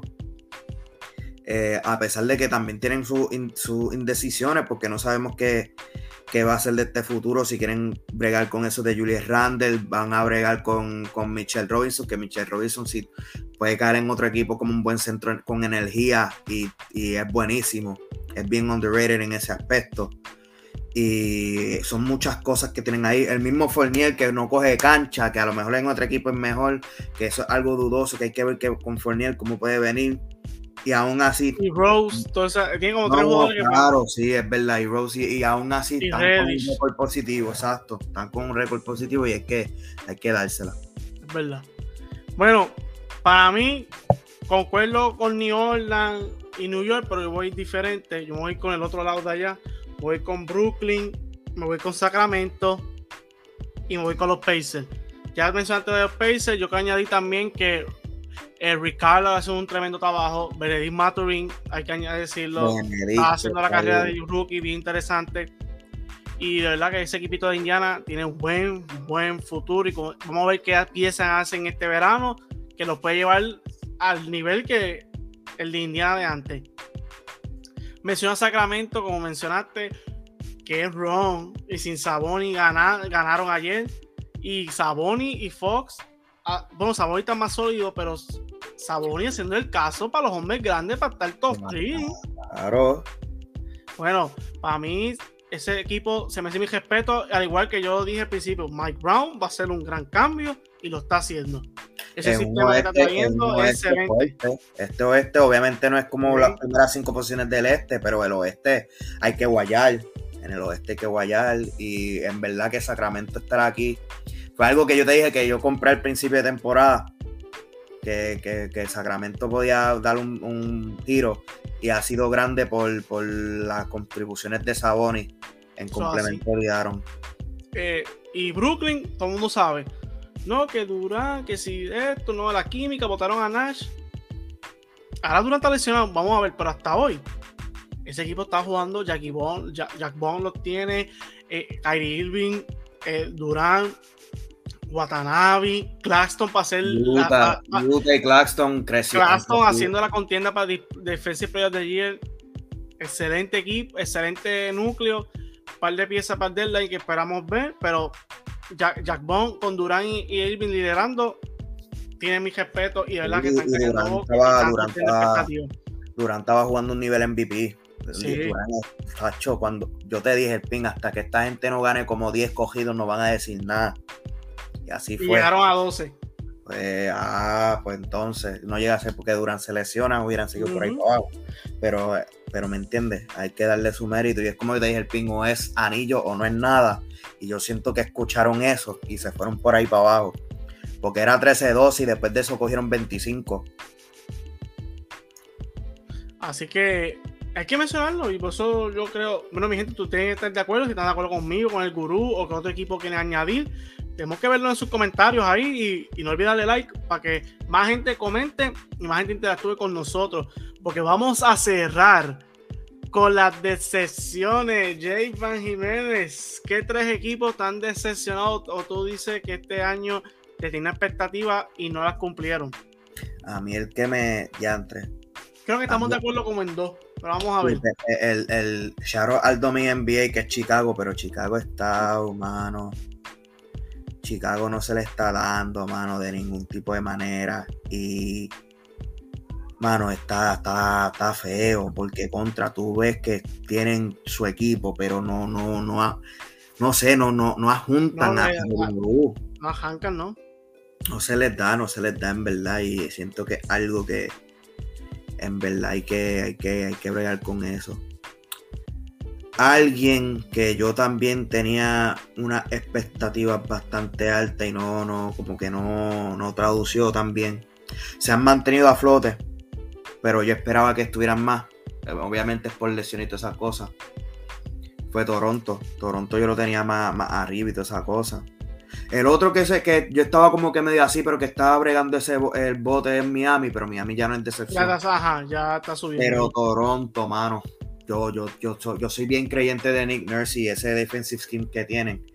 Eh, a pesar de que también tienen sus indecisiones, porque no sabemos qué, va a ser de este futuro. Si quieren bregar con eso de Julius Randle, van a bregar con, con Michelle Robinson, que Michelle Robinson sí puede caer en otro equipo como un buen centro con energía y, y es buenísimo. Es bien underrated en ese aspecto. Y son muchas cosas que tienen ahí. El mismo Fournier que no coge cancha, que a lo mejor en otro equipo es mejor, que eso es algo dudoso, que hay que ver que con Fournier cómo puede venir. Y aún así. Y Rose, tiene como tres jugadores Claro, sí, es verdad. Y Rose, y, aún así están con un récord positivo, exacto. Están con un récord positivo y es que hay que dársela. Es verdad. Bueno, para mí, concuerdo con New Orleans y New York, pero yo voy diferente. Yo voy con el otro lado de allá. Voy con Brooklyn, me voy con Sacramento y me voy con los Pacers. Ya mencionaste de los Pacers, yo que añadí también que el eh, Ricardo hace un tremendo trabajo. Benedict Maturin, hay que decirlo, está haciendo la carrera de rookie bien interesante. Y de verdad que ese equipito de Indiana tiene un buen, buen futuro. Y vamos a ver qué piezas hacen este verano que los puede llevar al nivel que el de Indiana de antes. Menciona Sacramento, como mencionaste, que es Ron y sin Saboni ganaron ayer. Y Saboni y Fox, ah, bueno, Saboni está más sólido, pero Saboni haciendo el caso para los hombres grandes para estar top 3. Claro. Bueno, para mí ese equipo se me hace mi respeto, al igual que yo dije al principio, Mike Brown va a ser un gran cambio y lo está haciendo. Ese sistema que está trayendo es excelente. Este oeste, obviamente no es como las primeras cinco posiciones del este, pero el oeste hay que guayar. En el oeste hay que guayar y en verdad que Sacramento estará aquí. Fue algo que yo te dije que yo compré al principio de temporada. Que, que, Sacramento podía dar un, un, tiro y ha sido grande por, por las contribuciones de Saboni en complemento de Aaron. Eh, y Brooklyn, todo el mundo sabe, no, que Durán, que si esto, no, la química, votaron a Nash. Ahora Durán está lesionado, vamos a ver, pero hasta hoy, ese equipo está jugando, Jackie Bond, Jack, Bond lo tiene, eh, Kyrie Irving, eh, Durán, Watanabe, Claxton para hacer Utah, la, y Claxton creciendo. Claxton haciendo la contienda para Defensive Player de Year. Excelente equipo, excelente núcleo. Par de piezas para deadline que esperamos ver, pero Jack, Jack Bond con Durán y, Irving liderando tiene mi respeto y verdad que están Durán estaba, Durán, estaba, Durán estaba jugando un nivel MVP. Sí. cuando yo te dije, el ping, hasta que esta gente no gane como 10 cogidos, no van a decir nada. Y así fue. llegaron a 12. Pues, ah, pues entonces, no llega a ser porque Durán se lesiona, hubieran seguido por ahí para abajo. Pero, pero me entiendes, hay que darle su mérito. Y es como te dije, el ping o es anillo o no es nada. Y yo siento que escucharon eso y se fueron por ahí para abajo. Porque era 13-2 y después de eso cogieron 25. Así que hay que mencionarlo y por eso yo creo, bueno, mi gente, tú tienes que estar de acuerdo, si están de acuerdo conmigo, con el gurú o con otro equipo quiere añadir, tenemos que verlo en sus comentarios ahí y, no olvides darle like para que más gente comente y más gente interactúe con nosotros, porque vamos a cerrar con las decepciones. Jay Van Jiménez, ¿qué tres equipos están decepcionados o tú dices que este año te tiene expectativas y no las cumplieron? A mí el que me ya entre. Creo que estamos de acuerdo como en dos. Pero vamos a ver. El, el, el al Domingo NBA, que es Chicago, pero Chicago está, humano. Chicago no se le está dando, mano, de ningún tipo de manera. Y, mano, está, está, está feo, porque contra tú ves que tienen su equipo, pero no, no, no, no sé, no, no, no ajuntan no, no, no arrancan, ¿no? No se les da, no se les da en verdad. Y siento que es algo que en verdad hay que, hay que, hay que bregar con eso. Alguien que yo también tenía una expectativa bastante alta y no, no, como que no, no tradució tan bien. Se han mantenido a flote, pero yo esperaba que estuvieran más. Obviamente es por lesión y todas esas cosas. Fue Toronto. Toronto yo lo tenía más, más arriba y todas esas cosas. El otro que sé que yo estaba como que medio así, pero que estaba bregando ese el bote en Miami, pero Miami ya no es decepción. Ya está, ya está subiendo. Pero Toronto, mano. Yo, yo, yo, yo soy bien creyente de Nick Nurse y ese defensive scheme que tienen.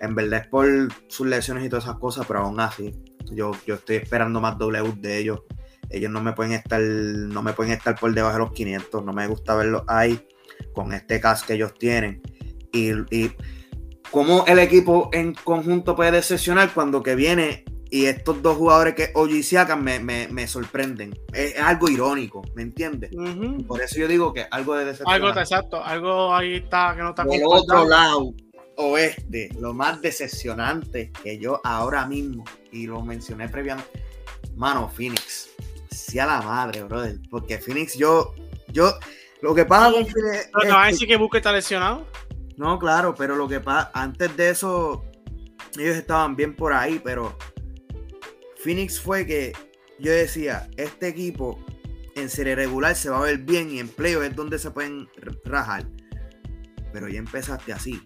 En verdad es por sus lesiones y todas esas cosas, pero aún así, yo, yo estoy esperando más W de ellos. Ellos no me pueden estar, no me pueden estar por debajo de los 500. No me gusta verlos ahí con este cast que ellos tienen. Y, y cómo el equipo en conjunto puede decepcionar cuando que viene y estos dos jugadores que OG Siakam me, me, me sorprenden. Es, algo irónico, ¿me entiendes? Por eso yo digo que algo de. Algo, exacto, algo ahí está que no está Por otro lado, oeste, lo más decepcionante que yo ahora mismo, y lo mencioné previamente, mano, Phoenix. Sea la madre, brother. Porque Phoenix, yo, yo, lo que pasa con Phoenix. ¿No va a decir que Busque está lesionado? No, claro, pero lo que pasa, antes de eso, ellos estaban bien por ahí, pero Phoenix fue que yo decía, este equipo en serie regular se va a ver bien y en playoff es donde se pueden rajar. Pero ya empezaste así.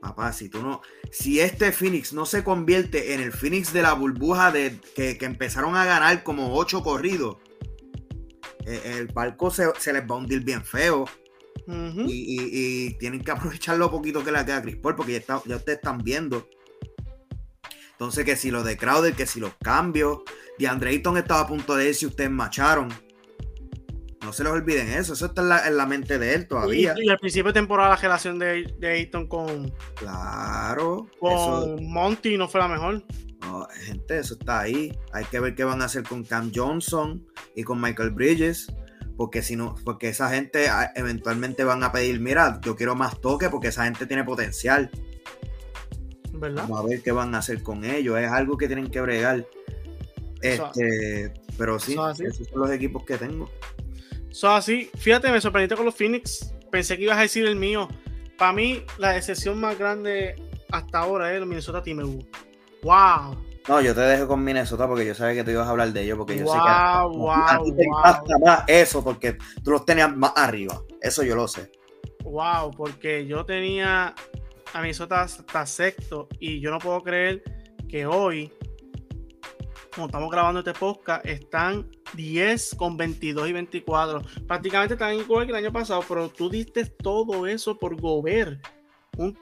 Papá, si tú no. Si este Phoenix no se convierte en el Phoenix de la burbuja de que, empezaron a ganar como ocho corridos, eh, el, barco se, les va a hundir bien feo. y, tienen que <laughs> aprovechar lo poquito que le queda a Chris Paul, porque ya, ya ustedes están viendo entonces, que si lo de Crowder, que si los cambios. De Andre estaba a punto de ir si ustedes macharon. No se les olviden eso. Eso está en la, mente de él todavía. Y, al principio de temporada la relación de, de Ayton con. Claro. Con Monty no fue la mejor. No, gente, eso está ahí. Hay que ver qué van a hacer con Cam Johnson y con Michael Bridges. Porque si no, porque esa gente ah, eventualmente van a pedir, mira, yo quiero más toque porque esa gente tiene potencial. Vamos a ver qué van a hacer con ellos. Es algo que tienen que bregar. Este, pero sí, esos son los equipos que tengo. Son así. Fíjate, me sorprendiste con los Phoenix. Pensé que ibas a decir el mío. Para mí, la excepción más grande hasta ahora es el Minnesota Timberwolves. ¡Wow! No, yo te dejo con Minnesota porque yo sabía que tú ibas a hablar de ellos porque yo sé que wow, a ti te impacta más eso porque tú los tenías más arriba. Eso yo lo sé. Wow, porque yo tenía a Minnesota está sexto y yo no puedo creer que hoy, como estamos grabando este podcast, están 10 con 22 y 24. Prácticamente están igual que el año pasado, pero tú diste todo eso por Gobert. Un,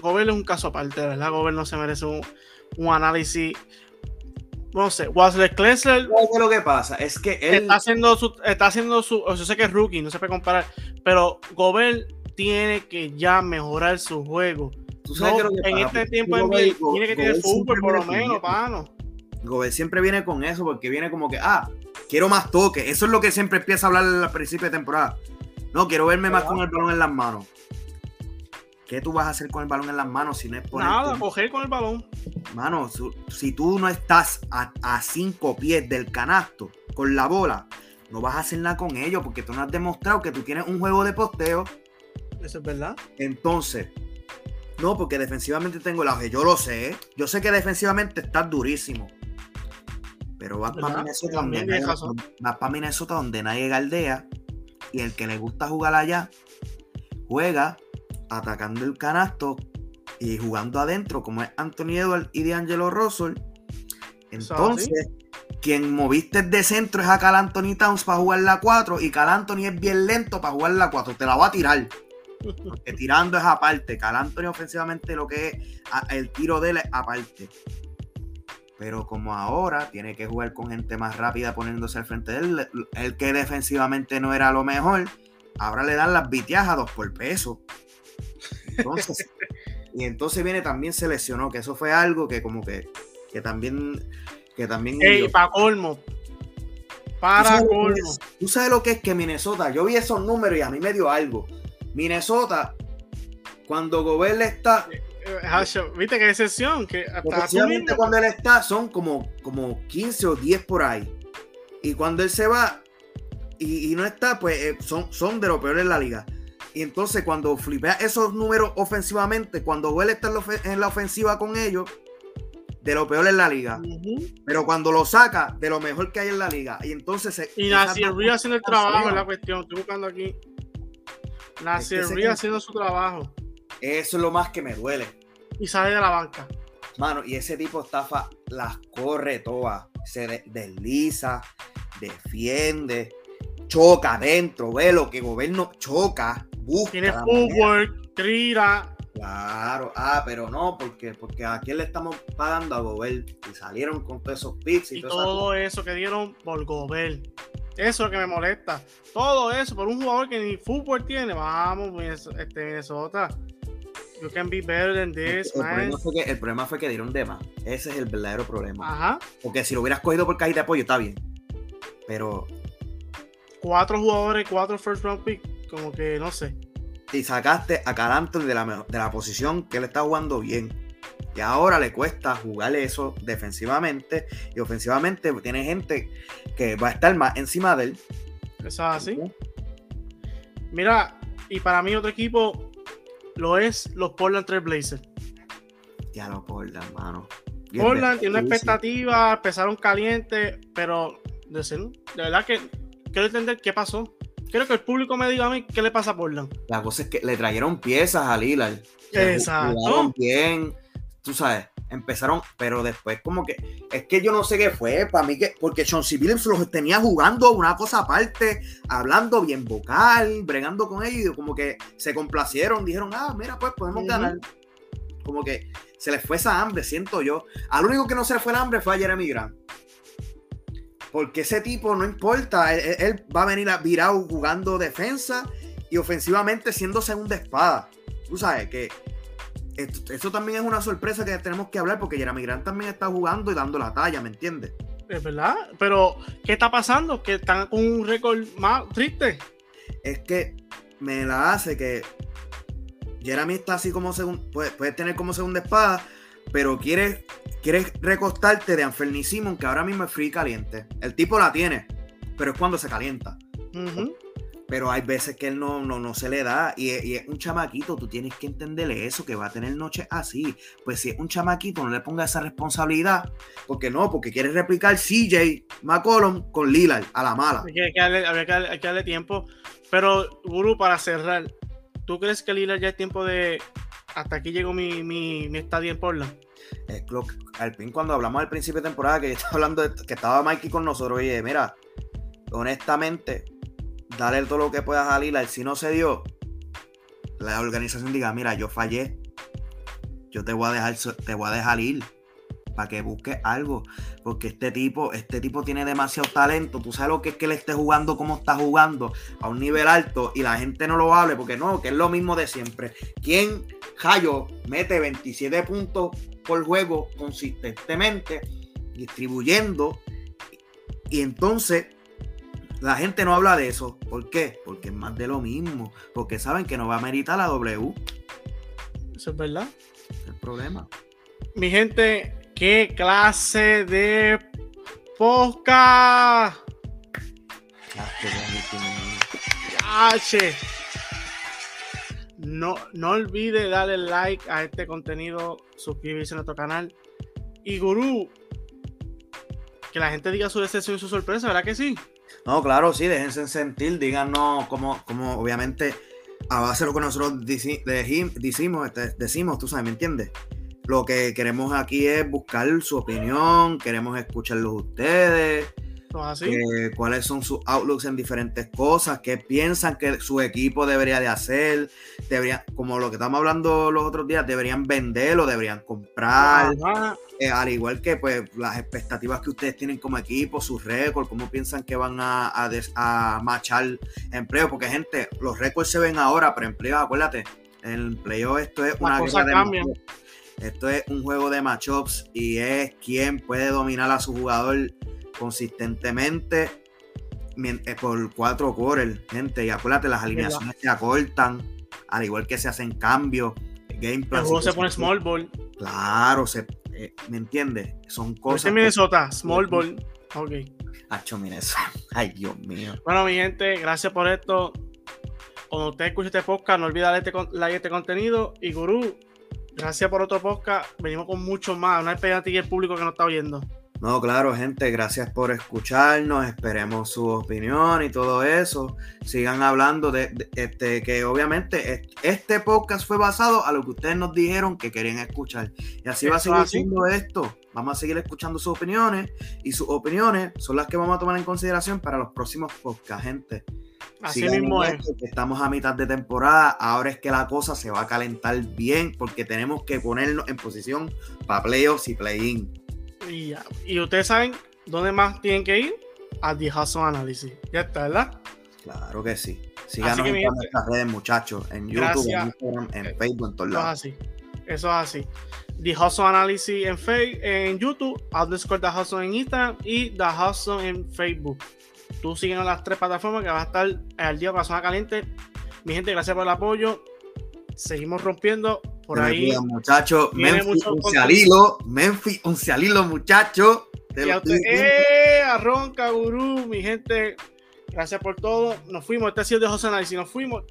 Gobert es un caso aparte, ¿verdad? Gobert no se merece un, análisis no sé, Wesley Klessler. lo que pasa? Es que él está haciendo su, está haciendo su, yo sé que es rookie, no se puede comparar, pero Gobert tiene que ya mejorar su juego. en este tiempo tiene que tener fútbol por lo menos, pano. Gobert siempre viene con eso porque viene como que, ah, quiero más toque. Eso es lo que siempre empieza a hablar al principio de temporada. No, quiero verme más con el balón en las manos. ¿Qué tú vas a hacer con el balón en las manos si no es por Nada, coger con el balón. Mano, si tú no estás a, a cinco pies del canasto con la bola, no vas a hacer nada con ello porque tú no has demostrado que tú tienes un juego de posteo eso es verdad. Entonces, no, porque defensivamente tengo el auge. Yo lo sé. ¿eh? Yo sé que defensivamente está durísimo. Pero vas para Minnesota, donde nadie, para Minnesota donde nadie galdea. Y el que le gusta jugar allá, juega atacando el canasto y jugando adentro, como es Anthony Edwards y D'Angelo Russell. Entonces, quien moviste de centro es a Cal Anthony Towns para jugar la 4 y Cal Anthony es bien lento para jugar la 4. Te la va a tirar. Porque tirando es aparte. Cal Anthony ofensivamente lo que es el tiro de él es aparte. Pero como ahora tiene que jugar con gente más rápida poniéndose al frente de él, el que defensivamente no era lo mejor, ahora le dan las dos por peso. <laughs> y entonces viene también se lesionó, que eso fue algo que como que, que también... Que también para colmo. Para colmo. Tú sabes lo que es que Minnesota, yo vi esos números y a mí me dio algo. Minnesota, cuando Gobert está. Eh, eh, Viste qué excepción. Que hasta cuando él está son como, como 15 o 10 por ahí. Y cuando él se va y, no está, pues eh, son, son de lo peor en la liga. Y entonces cuando flipea esos números ofensivamente, cuando Gobert está en la ofensiva con ellos, de lo peor en la liga. Pero cuando lo saca, de lo mejor que hay en la liga. Y entonces se. Y Nasir haciendo el trabajo, es la cuestión. Estoy buscando aquí. La Río haciendo su trabajo. Eso es lo más que me duele. Y sale de la banca. Mano, y ese tipo estafa, las corre todas. Se desliza, defiende, choca adentro. Ve lo que gobierno choca, busca. Tiene fútbol, tira. Claro, ah, pero no, porque, porque a quién le estamos pagando a Gobert y salieron con todos esos pits y, todo eso que dieron por Gobert. Eso es lo que me molesta. Todo eso por un jugador que ni fútbol tiene. Vamos, este, Minnesota. You can be better than this, el, man. Problema fue que, el problema fue que dieron de más. Ese es el verdadero problema. Ajá. Porque si lo hubieras cogido por caída de apoyo, está bien. Pero. Cuatro jugadores, cuatro first round pick. Como que no sé. Y sacaste a Calanto de la, de la posición que él está jugando bien. Y ahora le cuesta jugar eso defensivamente. Y ofensivamente tiene gente que va a estar más encima de él. Es así. Mira, y para mí otro equipo lo es los Portland Trail Blazers. Ya lo Portland, mano. Portland tiene una expectativa, empezaron calientes, pero de, ser, de verdad que quiero entender qué pasó. Quiero que el público me diga a mí qué le pasa a Portland. La cosa es que le trajeron piezas a Lillard. Exacto. Jugaron bien, tú sabes, empezaron, pero después como que, es que yo no sé qué fue, para mí que, porque Sean Billups los tenía jugando una cosa aparte, hablando bien vocal, bregando con ellos, como que se complacieron, dijeron, ah, mira, pues podemos uh -huh. ganar. Como que se les fue esa hambre, siento yo. Al único que no se le fue el hambre fue a Jeremy Grant. Porque ese tipo no importa, él, él va a venir a virado jugando defensa y ofensivamente siendo segunda espada. Tú sabes que esto, esto, también es una sorpresa que tenemos que hablar porque Jeremy Grant también está jugando y dando la talla, ¿me entiendes? Es verdad, pero ¿qué está pasando? Que están con un récord más triste. Es que me la hace que Jeremy está así como segundo, puede, puede, tener como segunda espada, pero quiere, quiere recostarte de Anferni Simon, que ahora mismo es free caliente. El tipo la tiene, pero es cuando se calienta. Uh -huh pero hay veces que él no, no, no se le da y, y, es un chamaquito, tú tienes que entenderle eso, que va a tener noches así. Pues si es un chamaquito, no le ponga esa responsabilidad, porque no, porque quiere replicar CJ McCollum con Lillard a la mala. Hay que, darle, hay que, darle, hay que darle, tiempo, pero Guru, para cerrar, ¿tú crees que Lillard ya es tiempo de... Hasta aquí llegó mi, mi, mi estadio en Portland? Es lo, al fin, cuando hablamos al principio de temporada, que estaba hablando de, que estaba Mikey con nosotros, oye, mira, honestamente, dale todo lo que puedas a. Si no se dio, la organización diga, mira, yo fallé. Yo te voy a dejar, te voy a dejar ir para que busques algo. Porque este tipo, este tipo tiene demasiado talento. Tú sabes lo que es que él esté jugando como está jugando a un nivel alto y la gente no lo hable porque no, que es lo mismo de siempre. ¿Quién, Jayo, mete 27 puntos por juego consistentemente, distribuyendo? Y entonces la gente no habla de eso. ¿Por qué? Porque es más de lo mismo. Porque saben que no va a meritar la W. Eso es verdad. Es el problema. Mi gente, ¿qué clase de? Yache. No, no olvide darle like a este contenido, suscribirse a nuestro canal. Y Gurú, que la gente diga su decepción y su sorpresa, ¿verdad que sí? No, claro, sí, déjense sentir, díganos como, como obviamente a base de lo que nosotros decimos, este, decimos, tú sabes, ¿me entiendes? Lo que queremos aquí es buscar su opinión, queremos escucharlos ustedes, así? Eh, cuáles son sus outlooks en diferentes cosas, qué piensan que su equipo debería de hacer, deberían, como lo que estamos hablando los otros días, deberían venderlo, deberían comprar, eh, al igual que pues las expectativas que ustedes tienen como equipo, sus récords, cómo piensan que van a, a, des, a machar empleo, porque gente, los récords se ven ahora, pero empleo, acuérdate, en el empleo esto es una cosa cambia. Esto es un juego de matchups y es quien puede dominar a su jugador consistentemente por cuatro quarters, gente. Y acuérdate, las alineaciones se acortan, al igual que se hacen cambios. Game plan. El juego se pone small ball. Claro, se, eh, ¿me entiendes? Son cosas. Este Minnesota, small ball. Ok. Hacho Minnesota. <laughs> Ay, Dios mío. Bueno, mi gente, gracias por esto. Cuando usted escuche este podcast, no olvide darle este, like este contenido. Y Gurú, gracias por otro podcast. Venimos con mucho más. Una expectativa y el público que nos está oyendo. No, claro, gente, gracias por escucharnos. Esperemos su opinión y todo eso. Sigan hablando de, de, este que obviamente este podcast fue basado a lo que ustedes nos dijeron que querían escuchar. Y así va a seguir siendo esto. Vamos a seguir escuchando sus opiniones y sus opiniones son las que vamos a tomar en consideración para los próximos podcasts, gente. Así Sigan mismo es. Estamos a mitad de temporada. Ahora es que la cosa se va a calentar bien porque tenemos que ponernos en posición para playoffs y play-in. Y, ya. y ustedes saben dónde más tienen que ir a The Hustle Analysis. Ya está, ¿verdad? Claro que sí. Síganos en nuestras redes, muchachos. En YouTube, en Instagram, en Facebook, en todos lados. Eso es así. Eso es así. The Hustle Analysis en, Facebook, en YouTube, underscore The Hustle en Instagram y The Hustle en Facebook. Tú síguenos las tres plataformas que va a estar al día con la zona caliente. Mi gente, gracias por el apoyo. Seguimos rompiendo por ahí. Muchachos, Memphis, Uncialilo, Memphis, Uncialilo, muchachos. ¡Eh! Arronca, gurú, mi gente. Gracias por todo. Nos fuimos. Este ha sido de José Analysis. Nos fuimos.